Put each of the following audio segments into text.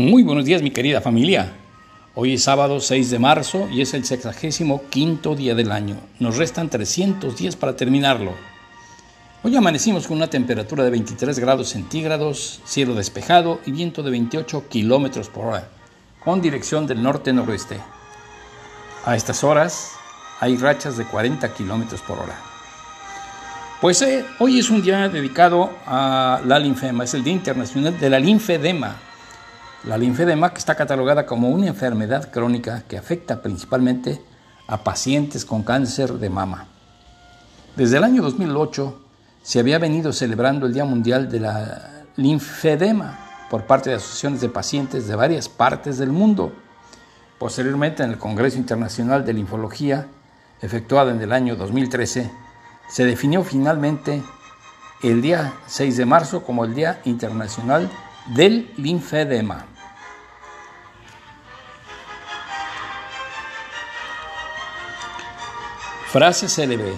Muy buenos días mi querida familia. Hoy es sábado 6 de marzo y es el sexagésimo quinto día del año. Nos restan 300 días para terminarlo. Hoy amanecimos con una temperatura de 23 grados centígrados, cielo despejado y viento de 28 kilómetros por hora, con dirección del norte-noroeste. A estas horas hay rachas de 40 kilómetros por hora. Pues eh, hoy es un día dedicado a la linfema, es el Día Internacional de la Linfedema la linfedema está catalogada como una enfermedad crónica que afecta principalmente a pacientes con cáncer de mama. Desde el año 2008 se había venido celebrando el Día Mundial de la Linfedema por parte de asociaciones de pacientes de varias partes del mundo. Posteriormente, en el Congreso Internacional de Linfología, efectuado en el año 2013, se definió finalmente el día 6 de marzo como el Día Internacional del Linfedema. Frase célebre.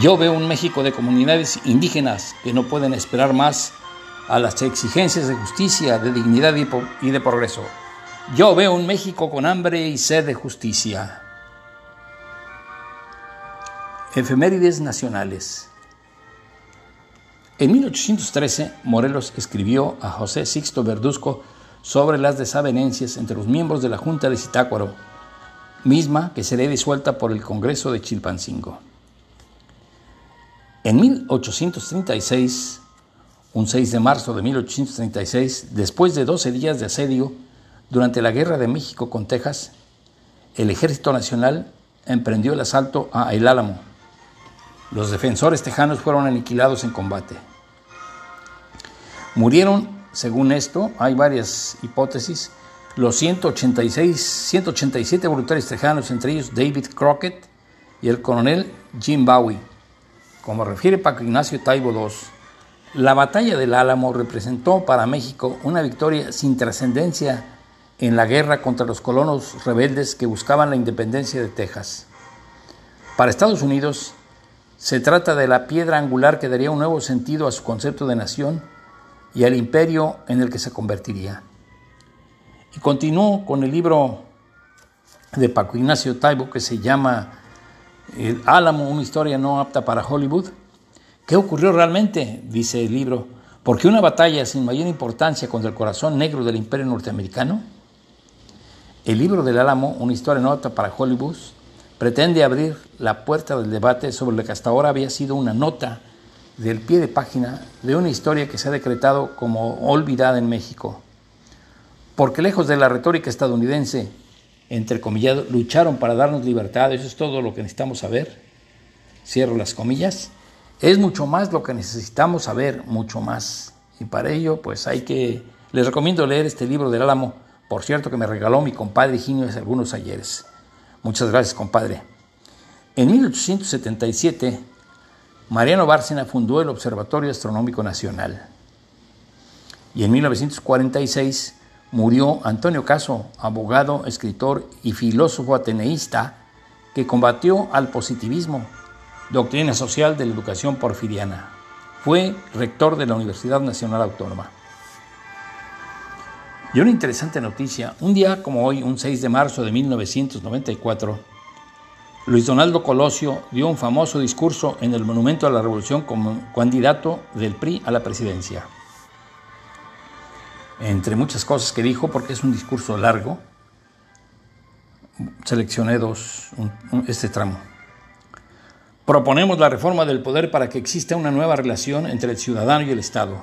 Yo veo un México de comunidades indígenas que no pueden esperar más a las exigencias de justicia, de dignidad y de progreso. Yo veo un México con hambre y sed de justicia. Efemérides nacionales. En 1813, Morelos escribió a José Sixto Verduzco sobre las desavenencias entre los miembros de la Junta de Zitácuaro misma que será disuelta por el Congreso de Chilpancingo. En 1836, un 6 de marzo de 1836, después de 12 días de asedio durante la Guerra de México con Texas, el Ejército Nacional emprendió el asalto a El Álamo. Los defensores tejanos fueron aniquilados en combate. Murieron, según esto, hay varias hipótesis, los 186, 187 voluntarios tejanos, entre ellos David Crockett y el coronel Jim Bowie. Como refiere Paco Ignacio Taibo II, la batalla del Álamo representó para México una victoria sin trascendencia en la guerra contra los colonos rebeldes que buscaban la independencia de Texas. Para Estados Unidos, se trata de la piedra angular que daría un nuevo sentido a su concepto de nación y al imperio en el que se convertiría. Y continuó con el libro de Paco Ignacio Taibo que se llama El Álamo, una historia no apta para Hollywood. ¿Qué ocurrió realmente? Dice el libro. ¿Por qué una batalla sin mayor importancia contra el corazón negro del imperio norteamericano? El libro del Álamo, una historia no apta para Hollywood, pretende abrir la puerta del debate sobre lo que hasta ahora había sido una nota del pie de página de una historia que se ha decretado como olvidada en México porque lejos de la retórica estadounidense, entre comillas, lucharon para darnos libertad, eso es todo lo que necesitamos saber, cierro las comillas, es mucho más lo que necesitamos saber, mucho más. Y para ello, pues hay que, les recomiendo leer este libro del Álamo, por cierto que me regaló mi compadre Ginio hace algunos ayeres. Muchas gracias, compadre. En 1877, Mariano Bárcena fundó el Observatorio Astronómico Nacional. Y en 1946, murió Antonio Caso, abogado, escritor y filósofo ateneísta que combatió al positivismo, doctrina social de la educación porfiriana. Fue rector de la Universidad Nacional Autónoma. Y una interesante noticia, un día como hoy, un 6 de marzo de 1994, Luis Donaldo Colosio dio un famoso discurso en el Monumento a la Revolución como candidato del PRI a la presidencia entre muchas cosas que dijo, porque es un discurso largo, seleccioné dos, este tramo. Proponemos la reforma del poder para que exista una nueva relación entre el ciudadano y el Estado.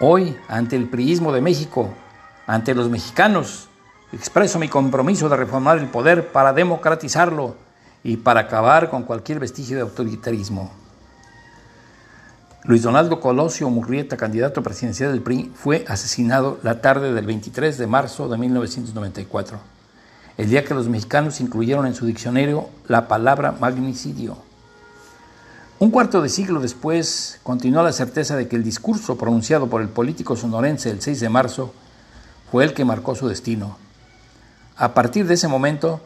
Hoy, ante el priismo de México, ante los mexicanos, expreso mi compromiso de reformar el poder para democratizarlo y para acabar con cualquier vestigio de autoritarismo. Luis Donaldo Colosio Murrieta, candidato presidencial del PRI, fue asesinado la tarde del 23 de marzo de 1994, el día que los mexicanos incluyeron en su diccionario la palabra magnicidio. Un cuarto de siglo después, continuó la certeza de que el discurso pronunciado por el político sonorense el 6 de marzo fue el que marcó su destino. A partir de ese momento,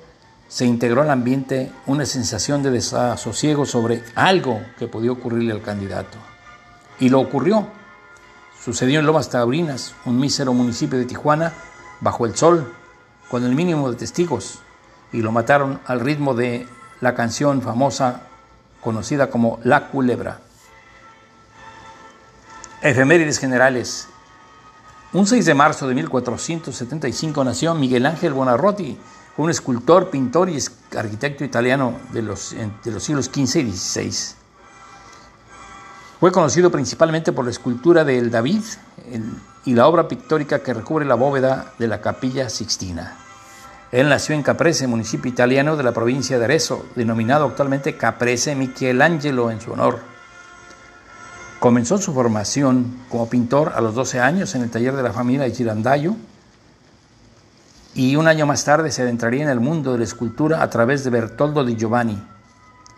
se integró al ambiente una sensación de desasosiego sobre algo que podía ocurrirle al candidato. Y lo ocurrió. Sucedió en Lomas Taurinas, un mísero municipio de Tijuana, bajo el sol, con el mínimo de testigos, y lo mataron al ritmo de la canción famosa conocida como La Culebra. Efemérides generales. Un 6 de marzo de 1475 nació Miguel Ángel Buonarroti, un escultor, pintor y arquitecto italiano de los, de los siglos XV y XVI. Fue conocido principalmente por la escultura del David y la obra pictórica que recubre la bóveda de la capilla Sixtina. Él nació en Caprese, municipio italiano de la provincia de Arezzo, denominado actualmente Caprese Michelangelo en su honor. Comenzó su formación como pintor a los 12 años en el taller de la familia de Girandayo y un año más tarde se adentraría en el mundo de la escultura a través de Bertoldo di Giovanni,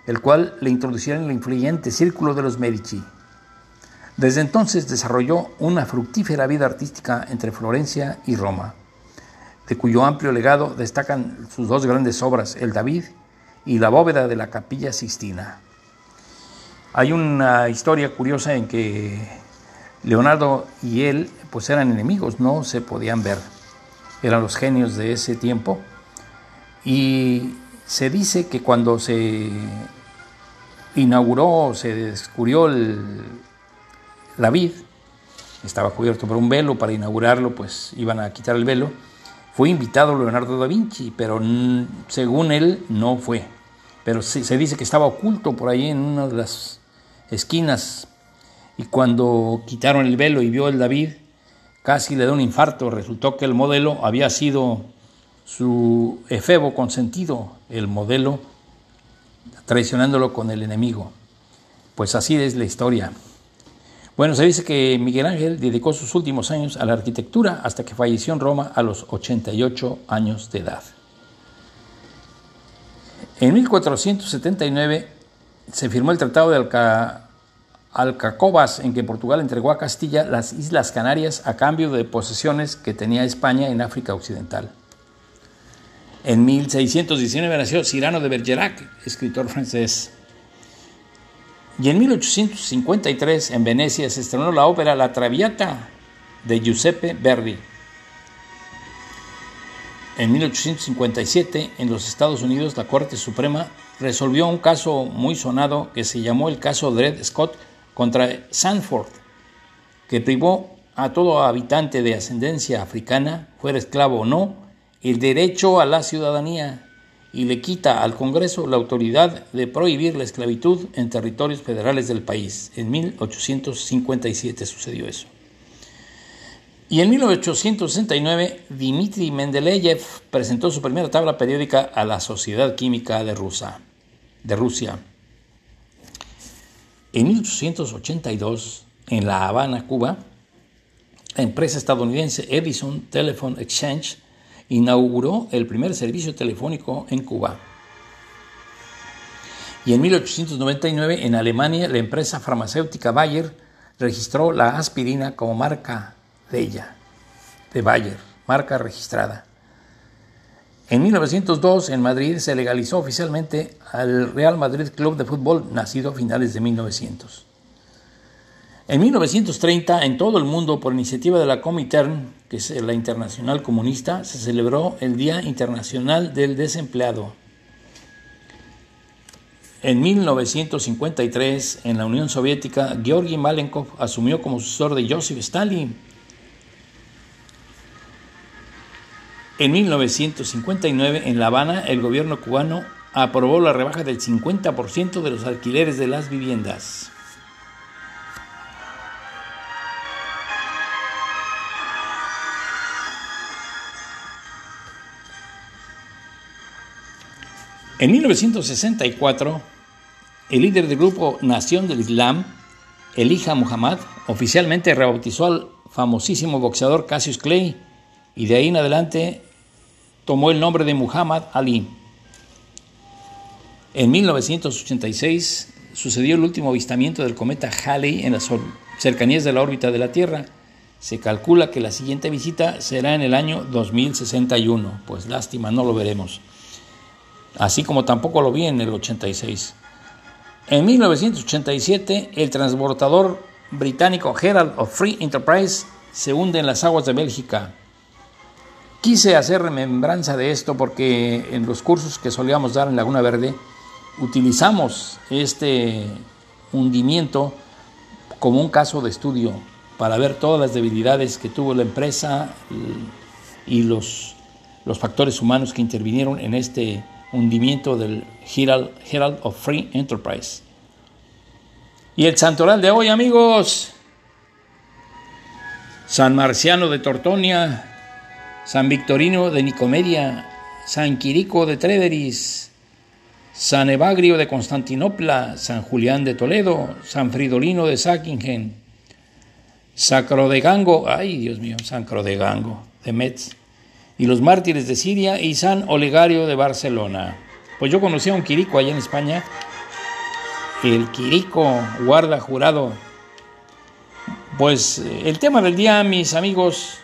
el cual le introduciría en el influyente círculo de los Medici. Desde entonces desarrolló una fructífera vida artística entre Florencia y Roma, de cuyo amplio legado destacan sus dos grandes obras, El David y la bóveda de la capilla Sistina. Hay una historia curiosa en que Leonardo y él pues eran enemigos, no se podían ver. Eran los genios de ese tiempo. Y se dice que cuando se inauguró, se descubrió la vid, estaba cubierto por un velo, para inaugurarlo pues iban a quitar el velo, fue invitado Leonardo da Vinci, pero según él no fue. Pero se dice que estaba oculto por ahí en una de las esquinas. Y cuando quitaron el velo y vio el David, casi le da un infarto. Resultó que el modelo había sido su efebo consentido, el modelo traicionándolo con el enemigo. Pues así es la historia. Bueno, se dice que Miguel Ángel dedicó sus últimos años a la arquitectura hasta que falleció en Roma a los 88 años de edad. En 1479 se firmó el Tratado de Alcacobas, en que Portugal entregó a Castilla las Islas Canarias a cambio de posesiones que tenía España en África Occidental. En 1619 nació Cyrano de Bergerac, escritor francés. Y en 1853 en Venecia se estrenó la ópera La Traviata de Giuseppe Verdi. En 1857 en los Estados Unidos la Corte Suprema resolvió un caso muy sonado que se llamó el caso Dred Scott contra Sanford, que privó a todo habitante de ascendencia africana, fuera esclavo o no, el derecho a la ciudadanía y le quita al Congreso la autoridad de prohibir la esclavitud en territorios federales del país. En 1857 sucedió eso. Y en 1869, Dmitry Mendeleev presentó su primera tabla periódica a la Sociedad Química de, Rusia. de Rusia. En 1882, en La Habana, Cuba, la empresa estadounidense Edison Telephone Exchange inauguró el primer servicio telefónico en Cuba. Y en 1899, en Alemania, la empresa farmacéutica Bayer registró la aspirina como marca de ella, de Bayer, marca registrada. En 1902, en Madrid, se legalizó oficialmente al Real Madrid Club de Fútbol, nacido a finales de 1900. En 1930, en todo el mundo, por iniciativa de la Comintern, que es la Internacional Comunista, se celebró el Día Internacional del Desempleado. En 1953, en la Unión Soviética, Georgi Malenkov asumió como sucesor de Joseph Stalin En 1959, en La Habana, el gobierno cubano aprobó la rebaja del 50% de los alquileres de las viviendas. En 1964, el líder del grupo Nación del Islam, Elijah Muhammad, oficialmente rebautizó al famosísimo boxeador Cassius Clay y de ahí en adelante tomó el nombre de Muhammad Ali. En 1986 sucedió el último avistamiento del cometa Halley en las cercanías de la órbita de la Tierra. Se calcula que la siguiente visita será en el año 2061. Pues lástima, no lo veremos. Así como tampoco lo vi en el 86. En 1987, el transportador británico Herald of Free Enterprise se hunde en las aguas de Bélgica. Quise hacer remembranza de esto porque en los cursos que solíamos dar en Laguna Verde utilizamos este hundimiento como un caso de estudio para ver todas las debilidades que tuvo la empresa y los, los factores humanos que intervinieron en este hundimiento del Herald, Herald of Free Enterprise. Y el santoral de hoy, amigos, San Marciano de Tortonia, San Victorino de Nicomedia, San Quirico de Tréveris, San Evagrio de Constantinopla, San Julián de Toledo, San Fridolino de Sackingen, Gango, ay Dios mío, San Gango de Metz, y los mártires de Siria y San Olegario de Barcelona. Pues yo conocí a un Quirico allá en España, el Quirico guarda jurado. Pues eh, el tema del día, mis amigos,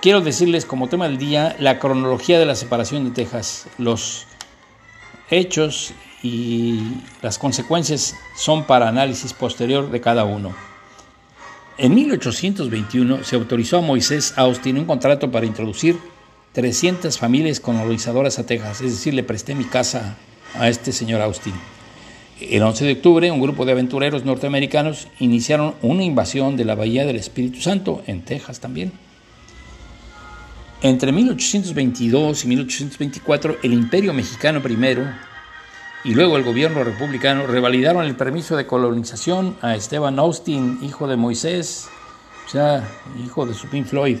quiero decirles como tema del día la cronología de la separación de Texas. Los hechos y las consecuencias son para análisis posterior de cada uno. En 1821 se autorizó a Moisés Austin un contrato para introducir 300 familias colonizadoras a Texas, es decir, le presté mi casa a este señor Austin. El 11 de octubre, un grupo de aventureros norteamericanos iniciaron una invasión de la Bahía del Espíritu Santo, en Texas también. Entre 1822 y 1824, el Imperio Mexicano primero y luego el gobierno republicano revalidaron el permiso de colonización a Esteban Austin, hijo de Moisés, o sea, hijo de su Floyd.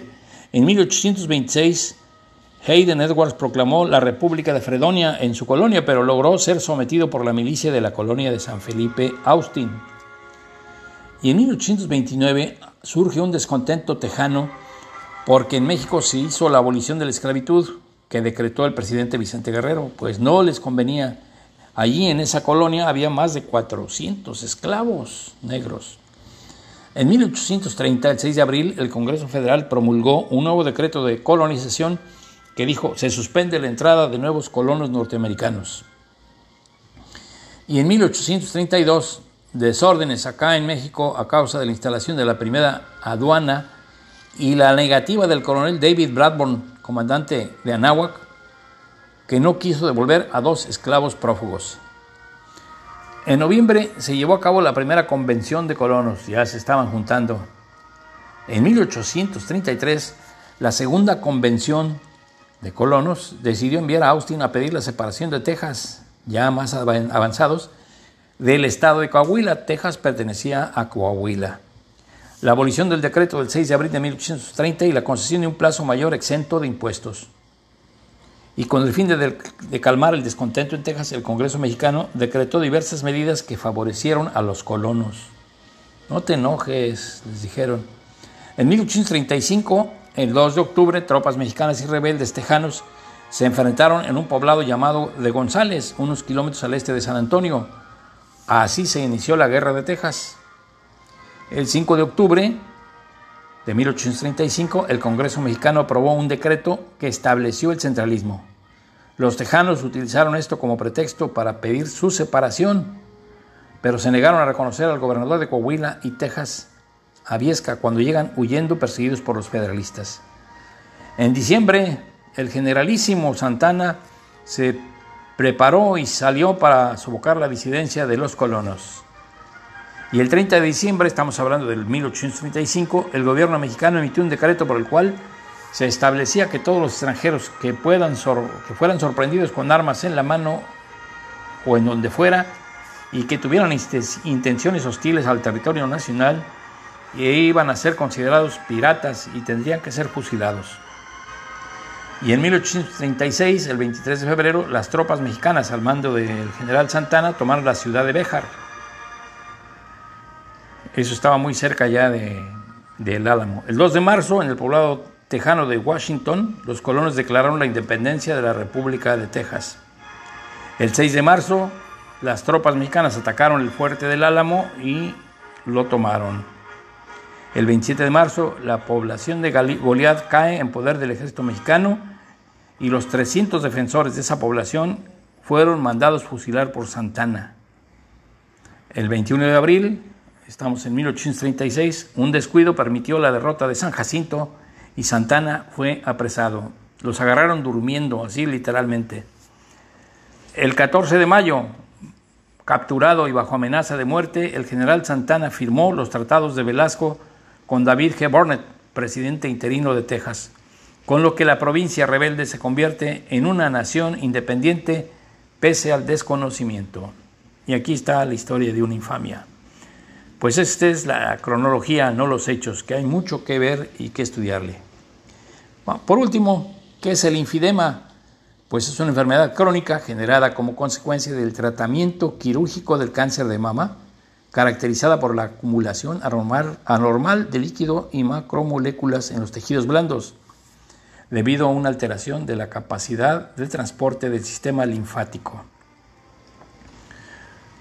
En 1826, Hayden Edwards proclamó la República de Fredonia en su colonia, pero logró ser sometido por la milicia de la colonia de San Felipe Austin. Y en 1829 surge un descontento tejano porque en México se hizo la abolición de la esclavitud que decretó el presidente Vicente Guerrero, pues no les convenía. Allí en esa colonia había más de 400 esclavos negros. En 1830, el 6 de abril, el Congreso Federal promulgó un nuevo decreto de colonización que dijo se suspende la entrada de nuevos colonos norteamericanos. Y en 1832, desórdenes acá en México a causa de la instalación de la primera aduana y la negativa del coronel David Bradburn, comandante de Anáhuac, que no quiso devolver a dos esclavos prófugos. En noviembre se llevó a cabo la primera convención de colonos, ya se estaban juntando. En 1833, la segunda convención de colonos decidió enviar a Austin a pedir la separación de Texas, ya más avanzados, del estado de Coahuila. Texas pertenecía a Coahuila la abolición del decreto del 6 de abril de 1830 y la concesión de un plazo mayor exento de impuestos. Y con el fin de, calmar el descontento en Texas, el Congreso mexicano decretó diversas medidas que favorecieron a los colonos. No te enojes, les dijeron. En 1835, el 2 de octubre, tropas mexicanas y rebeldes tejanos se enfrentaron en un poblado llamado de González, unos kilómetros al este de San Antonio. Así se inició la Guerra de Texas. El 5 de octubre de 1835, el Congreso mexicano aprobó un decreto que estableció el centralismo. Los tejanos utilizaron esto como pretexto para pedir su separación, pero se negaron a reconocer al gobernador de Coahuila y Texas, Viesca, cuando llegan huyendo perseguidos por los federalistas. En diciembre, el generalísimo Santana se preparó y salió para sofocar la disidencia de los colonos. Y el 30 de diciembre, estamos hablando del 1835, el gobierno mexicano emitió un decreto por el cual se establecía que todos los extranjeros que, fueran sorprendidos con armas en la mano o en donde fuera y que tuvieran intenciones hostiles al territorio nacional iban a ser considerados piratas y tendrían que ser fusilados. Y en 1836, el 23 de febrero, las tropas mexicanas al mando del general Santana tomaron la ciudad de Béjar eso estaba muy cerca ya de, del Álamo. El 2 de marzo, en el poblado tejano de Washington, los colonos declararon la independencia de la República de Texas. El 6 de marzo, las tropas mexicanas atacaron el fuerte del Álamo y lo tomaron. El 27 de marzo, la población de Goliad cae en poder del ejército mexicano y los 300 defensores de esa población fueron mandados fusilar por Santana. El 21 de abril, estamos en 1836, un descuido permitió la derrota de San Jacinto y Santana fue apresado. Los agarraron durmiendo, así literalmente. El 14 de mayo, capturado y bajo amenaza de muerte, el general Santana firmó los tratados de Velasco con David G. Burnett, presidente interino de Texas, con lo que la provincia rebelde se convierte en una nación independiente pese al desconocimiento. Y aquí está la historia de una infamia. Pues esta es la cronología, no los hechos, que hay mucho que ver y que estudiarle. Por último, ¿qué es el infidema? Pues es una enfermedad crónica generada como consecuencia del tratamiento quirúrgico del cáncer de mama, caracterizada por la acumulación anormal, anormal de líquido y macromoléculas en los tejidos blandos, debido a una alteración de la capacidad de transporte del sistema linfático.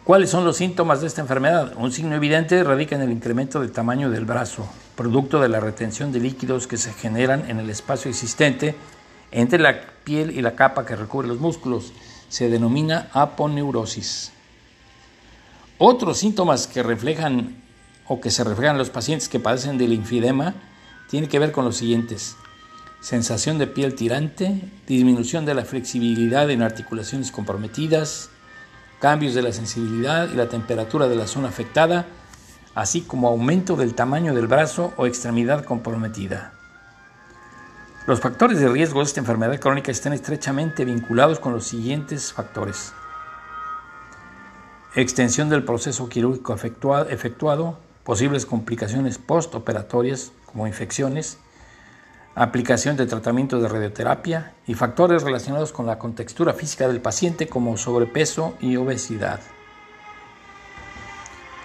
¿Cuáles son los síntomas de esta enfermedad? Un signo evidente radica en el incremento del tamaño del brazo, producto de la retención de líquidos que se generan en el espacio existente entre la piel y la capa que recubre los músculos. Se denomina aponeurosis. Otros síntomas que reflejan o que se reflejan los pacientes que padecen del linfidema tienen que ver con los siguientes. Sensación de piel tirante, disminución de la flexibilidad en articulaciones comprometidas, cambios de la sensibilidad y la temperatura de la zona afectada, así como aumento del tamaño del brazo o extremidad comprometida. Los factores de riesgo de esta enfermedad crónica están estrechamente vinculados con los siguientes factores. Extensión del proceso quirúrgico efectuado, posibles complicaciones postoperatorias como infecciones, aplicación de tratamiento de radioterapia y factores relacionados con la contextura física del paciente como sobrepeso y obesidad.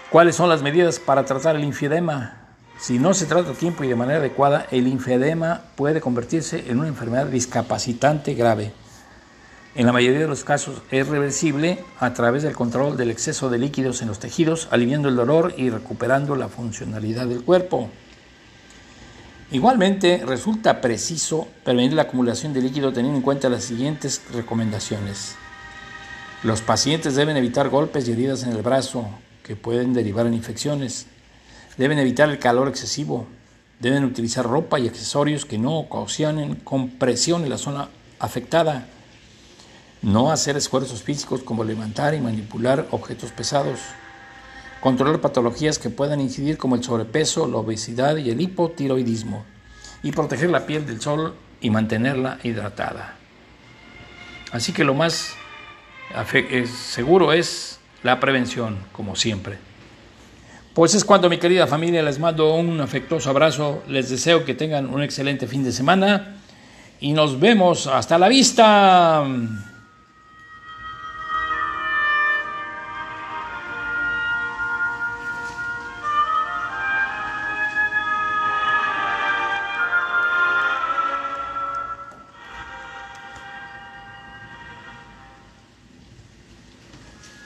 ¿Cuáles son las medidas para tratar el linfedema? Si no se trata a tiempo y de manera adecuada, el linfedema puede convertirse en una enfermedad discapacitante grave. En la mayoría de los casos es reversible a través del control del exceso de líquidos en los tejidos, aliviando el dolor y recuperando la funcionalidad del cuerpo. Igualmente, resulta preciso prevenir la acumulación de líquido teniendo en cuenta las siguientes recomendaciones. Los pacientes deben evitar golpes y heridas en el brazo que pueden derivar en infecciones. Deben evitar el calor excesivo. Deben utilizar ropa y accesorios que no ocasionen compresión en la zona afectada. No hacer esfuerzos físicos como levantar y manipular objetos pesados controlar patologías que puedan incidir como el sobrepeso, la obesidad y el hipotiroidismo, y proteger la piel del sol y mantenerla hidratada. Así que lo más seguro es la prevención, como siempre. Pues es cuando mi querida familia les mando un afectuoso abrazo, les deseo que tengan un excelente fin de semana y nos vemos hasta la vista.